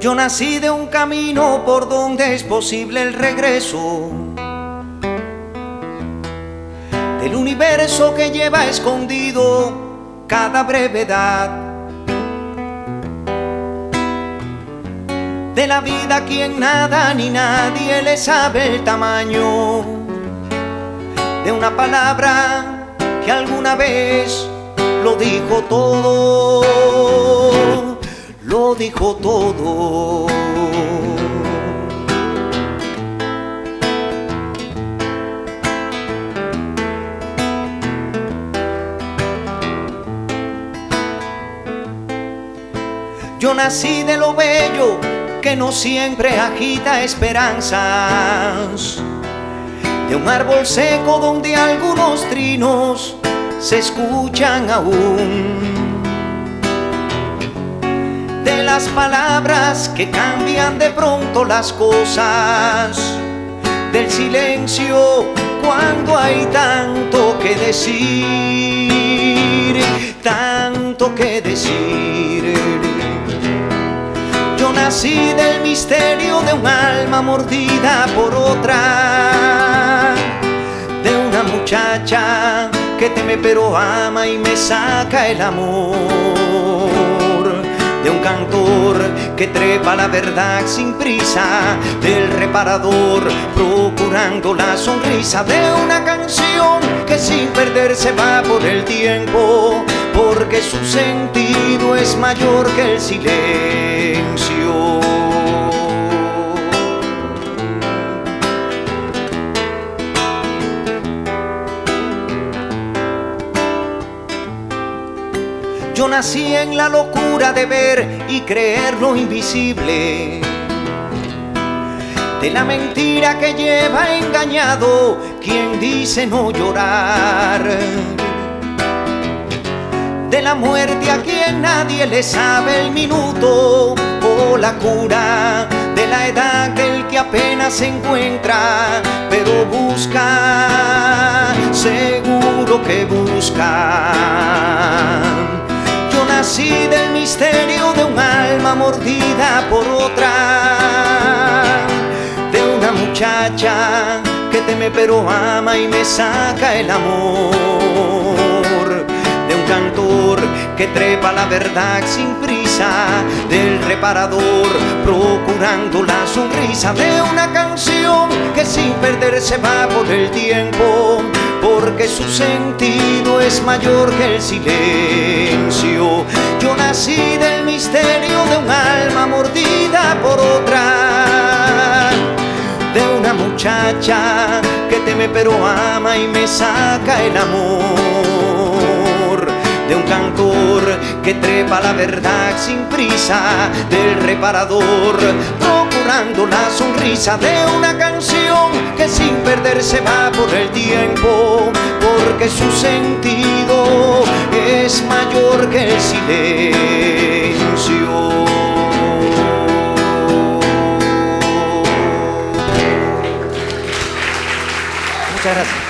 Yo nací de un camino por donde es posible el regreso. Del universo que lleva escondido cada brevedad. De la vida quien nada ni nadie le sabe el tamaño. De una palabra que alguna vez lo dijo todo dijo todo. Yo nací de lo bello que no siempre agita esperanzas. De un árbol seco donde algunos trinos se escuchan aún las palabras que cambian de pronto las cosas, del silencio cuando hay tanto que decir, tanto que decir. Yo nací del misterio de un alma mordida por otra, de una muchacha que teme pero ama y me saca el amor que trepa la verdad sin prisa, del reparador procurando la sonrisa de una canción que sin perderse va por el tiempo, porque su sentido es mayor que el silencio. Yo nací en la locura de ver y creer lo invisible. De la mentira que lleva engañado quien dice no llorar. De la muerte a quien nadie le sabe el minuto o la cura. De la edad del que apenas se encuentra, pero busca, seguro que busca mordida por otra, de una muchacha que teme pero ama y me saca el amor, de un cantor que trepa la verdad sin prisa, del reparador procurando la sonrisa. De una canción que sin perderse va por el tiempo. Porque su sentido es mayor que el silencio. Yo nací del misterio de un alma mordida por otra, de una muchacha que teme pero ama y me saca el amor, de un cantor que trepa la verdad sin prisa, del reparador procurando la sonrisa de una canción que sin perderse va por el tiempo, porque su sentido es mayor que el silencio. Muchas gracias.